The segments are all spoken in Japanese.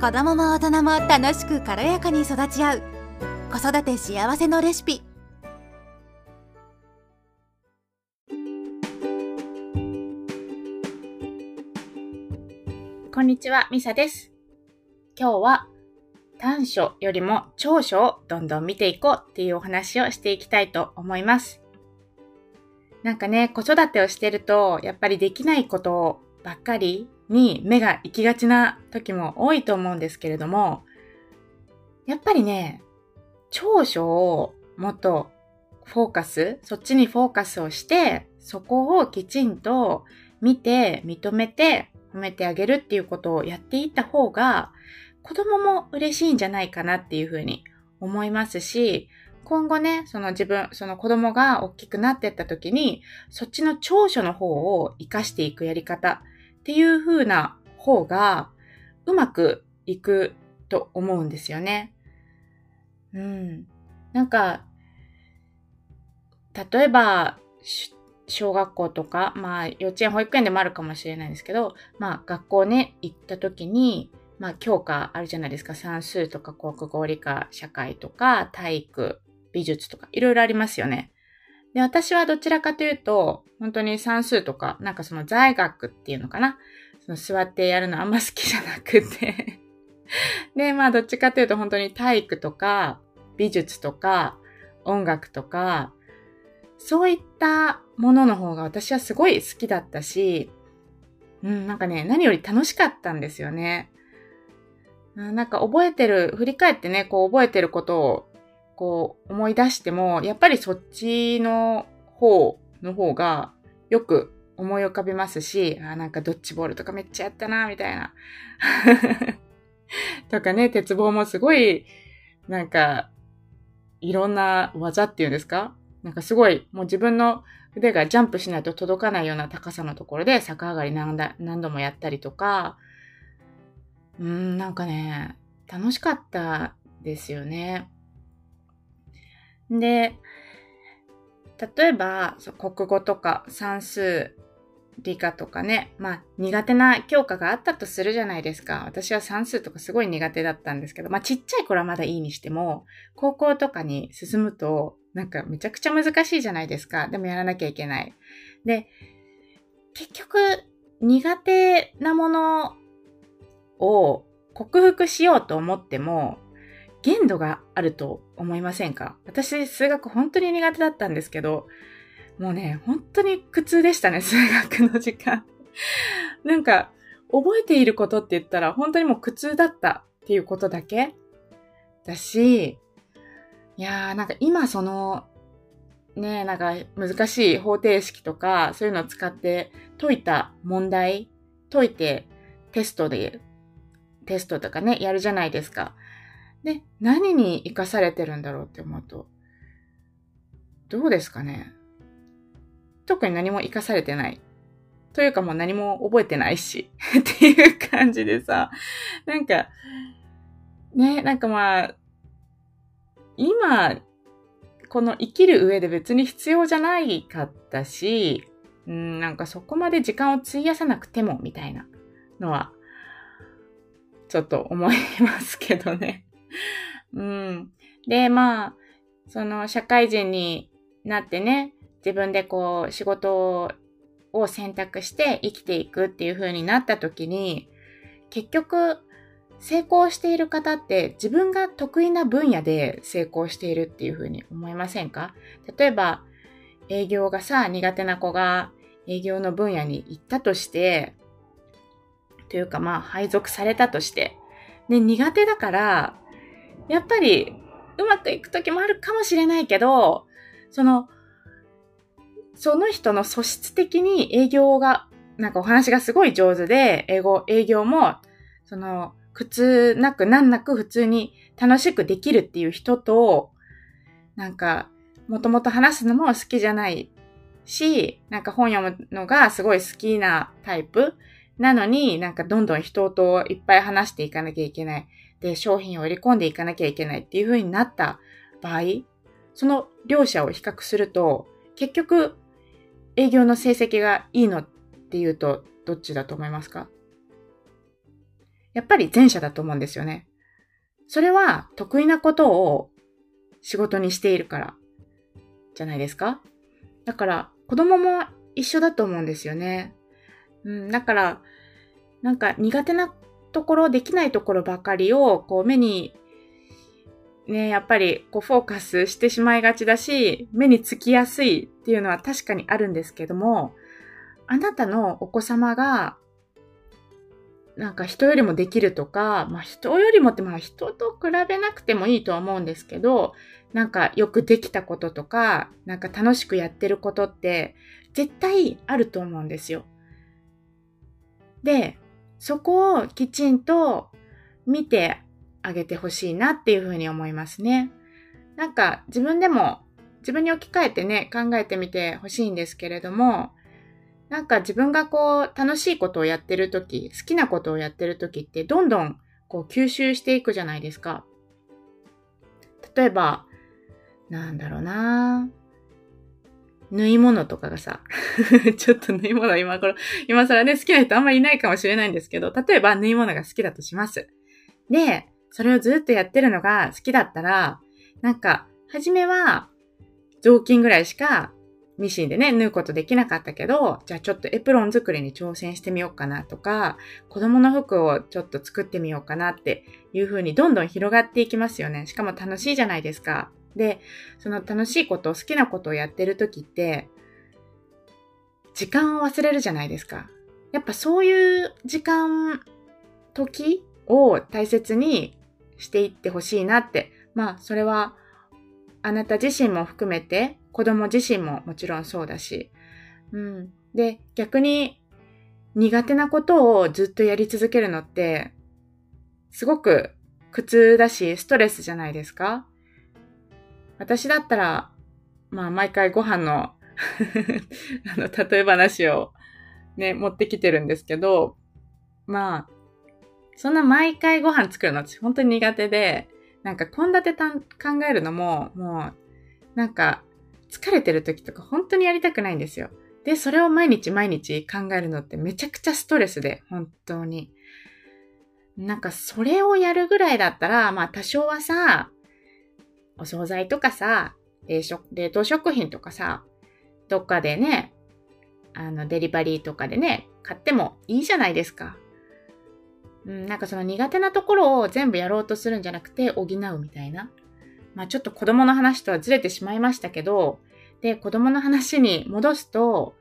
子供も大人も楽しく軽やかに育ち合う子育て幸せのレシピこんにちは、ミサです。今日は短所よりも長所をどんどん見ていこうっていうお話をしていきたいと思います。なんかね、子育てをしてると、やっぱりできないことばっかりに目が行きがちな時も多いと思うんですけれども、やっぱりね、長所をもっとフォーカス、そっちにフォーカスをして、そこをきちんと見て、認めて、褒めてあげるっていうことをやっていった方が、子供も嬉しいんじゃないかなっていうふうに思いますし、今後ね、その自分、その子供が大きくなっていった時に、そっちの長所の方を活かしていくやり方っていう風な方が、うまくいくと思うんですよね。うん。なんか、例えば、小学校とか、まあ幼稚園、保育園でもあるかもしれないですけど、まあ学校ね、行った時に、まあ教科あるじゃないですか。算数とか国語、理科、社会とか体育、美術とかいろいろありますよね。で、私はどちらかというと、本当に算数とか、なんかその在学っていうのかな。その座ってやるのあんま好きじゃなくて。で、まあどっちかというと本当に体育とか美術とか音楽とか、そういったものの方が私はすごい好きだったし、うん、なんかね、何より楽しかったんですよね。うんなんか覚えてる、振り返ってね、こう覚えてることをこう思い出しても、やっぱりそっちの方の方がよく思い浮かびますし、あなんかドッジボールとかめっちゃやったな、みたいな。とかね、鉄棒もすごい、なんか、いろんな技っていうんですか？なんかすごい、もう自分の腕がジャンプしないと届かないような高さのところで逆上がり何だ何度もやったりとか、うーん、なんかね、楽しかったですよね。で、例えば、国語とか算数、理科とかね、まあ苦手な教科があったとするじゃないですか。私は算数とかすごい苦手だったんですけど、まあちっちゃい頃はまだいいにしても、高校とかに進むと、なんかめちゃくちゃ難しいじゃないですか。でもやらなきゃいけない。で、結局、苦手なものを克服しようと思っても、限度があると思いませんか？私、数学本当に苦手だったんですけど、もうね、本当に苦痛でしたね、数学の時間。なんか、覚えていることって言ったら、本当にもう苦痛だったっていうことだけ？だし、いやー、なんか今その、ねなんか難しい方程式とか、そういうのを使って解いた問題、解いてテストで、テストとかね、やるじゃないですか。で、何に活かされてるんだろうって思うと、どうですかね？特に何も活かされてない。というかもう何も覚えてないし。っていう感じでさ、なんか、ね、なんかまあ、今、この生きる上で別に必要じゃないかったし、うん、なんかそこまで時間を費やさなくても、みたいなのは、ちょっと思いますけどね。うん。で、まあ、その社会人になってね、自分でこう仕事を選択して生きていくっていう風になった時に、結局成功している方って自分が得意な分野で成功しているっていう風に思いませんか？例えば営業がさ、苦手な子が営業の分野に行ったとして、というかまあ配属されたとして、で、苦手だから、やっぱりうまくいく時もあるかもしれないけど、その、その人の素質的に営業が、なんかお話がすごい上手で、英語、営業も、その、苦痛なく難なく普通に楽しくできるっていう人と、なんか、もともと話すのも好きじゃないし、なんか本読むのがすごい好きなタイプなのに、なんかどんどん人といっぱい話していかなきゃいけない。で、商品を売り込んでいかなきゃいけないっていう風になった場合、その両者を比較すると、結局、営業の成績がいいのっていうと、どっちだと思いますか？やっぱり前者だと思うんですよね。それは得意なことを仕事にしているからじゃないですか？だから子供も一緒だと思うんですよね。うん、だからなんか苦手なところ、できないところばかりをこう目にね、やっぱりこうフォーカスしてしまいがちだし、目につきやすいっていうのは確かにあるんですけども、あなたのお子様が、なんか人よりもできるとか、まあ人よりもってまあ人と比べなくてもいいとは思うんですけど、なんかよくできたこととか、なんか楽しくやってることって絶対あると思うんですよ。で、そこをきちんと見てあげてほしいなっていうふうに思いますね。なんか自分でも自分に置き換えてね、考えてみてほしいんですけれども、なんか自分がこう楽しいことをやってるとき、好きなことをやってるときってどんどんこう吸収していくじゃないですか。例えば、なんだろうな縫い物とかがさ、ちょっと縫い物今頃、今更ね、好きな人あんまりいないかもしれないんですけど、例えば縫い物が好きだとします。で、それをずっとやってるのが好きだったら、なんか、初めは、雑巾ぐらいしかミシンでね、縫うことできなかったけど、じゃあちょっとエプロン作りに挑戦してみようかなとか、子供の服をちょっと作ってみようかなっていう風にどんどん広がっていきますよね。しかも楽しいじゃないですか。で、その楽しいこと、好きなことをやってる時って、時間を忘れるじゃないですか。やっぱそういう時間、時を大切にしていってほしいなって。まあ、それは、あなた自身も含めて、子供自身ももちろんそうだし。うん。で、逆に、苦手なことをずっとやり続けるのって、すごく苦痛だし、ストレスじゃないですか私だったら、まあ、毎回ご飯の あの、例え話をね、持ってきてるんですけど、まあ、そんな毎回ご飯作るの私本当に苦手で、なんか献立考えるのも、もう、なんか、疲れてる時とか本当にやりたくないんですよ。で、それを毎日毎日考えるのってめちゃくちゃストレスで、本当に。なんか、それをやるぐらいだったら、まあ多少はさ、お惣菜とかさ、冷食、冷凍食品とかさ、どっかでね、あの、デリバリーとかでね、買ってもいいじゃないですか。うん、なんかその苦手なところを全部やろうとするんじゃなくて補うみたいな。まあちょっと子供の話とはずれてしまいましたけど、で、子供の話に戻すと、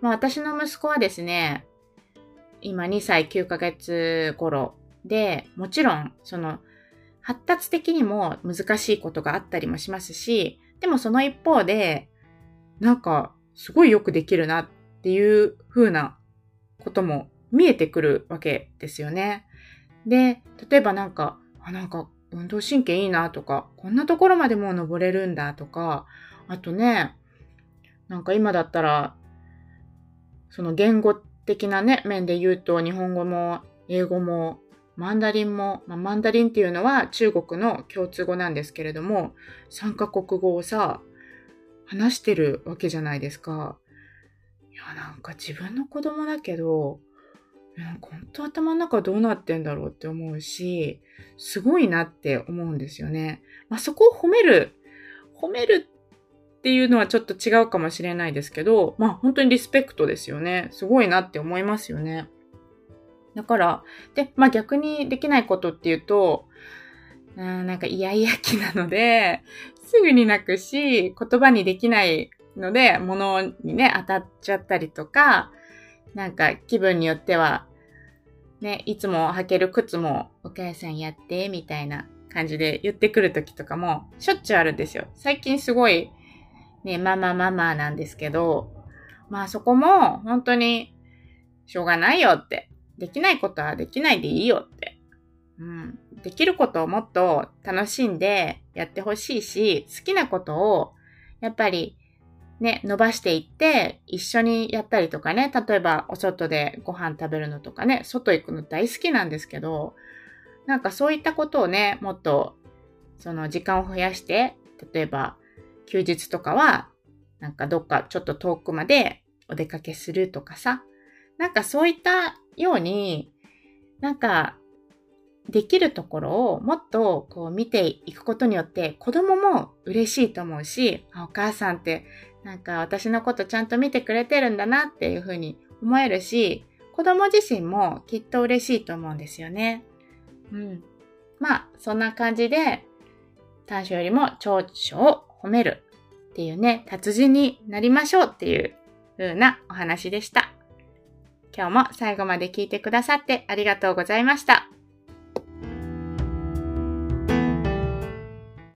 まあ私の息子はですね、今2歳9ヶ月頃で、もちろん、その、発達的にも難しいことがあったりもしますし、でもその一方で、なんか、すごいよくできるなっていう風なことも見えてくるわけですよね。で、例えばなんか、あ、なんか運動神経いいなとか、こんなところまでもう登れるんだとか、あとね、なんか今だったら、その言語的なね、面で言うと日本語も英語もマンダリンも、まあ、マンダリンっていうのは中国の共通語なんですけれども、3カ国語をさ、話してるわけじゃないですか。いや、なんか自分の子供だけど、なんか本当頭の中どうなってんだろうって思うし、すごいなって思うんですよね。まあ、そこを褒める、褒めるっていうのはちょっと違うかもしれないですけど、まあ本当にリスペクトですよね。すごいなって思いますよね。だから、で、まあ逆にできないことっていうと、うんなんかイヤイヤ期なので、すぐに泣くし、言葉にできないので、物にね、当たっちゃったりとか、なんか気分によっては、ね、いつも履ける靴もお母さんやって、みたいな感じで言ってくる時とかもしょっちゅうあるんですよ。最近すごい、ね、ママママなんですけど、まあそこも本当にしょうがないよって。できないことはできないでいいよって。うん。できることをもっと楽しんでやってほしいし、好きなことをやっぱりね、伸ばしていって、一緒にやったりとかね、例えばお外でご飯食べるのとかね、外行くの大好きなんですけど、なんかそういったことをね、もっと、その時間を増やして、例えば休日とかは、なんかどっかちょっと遠くまでお出かけするとかさ、なんかそういったように、なんかできるところをもっとこう見ていくことによって子供も嬉しいと思うし、お母さんってなんか私のことちゃんと見てくれてるんだなっていうふうに思えるし、子供自身もきっと嬉しいと思うんですよね。うん。まあ、そんな感じで、短所よりも長所を褒めるっていうね、達人になりましょうっていう風なお話でした。今日も最後まで聞いてくださってありがとうございました。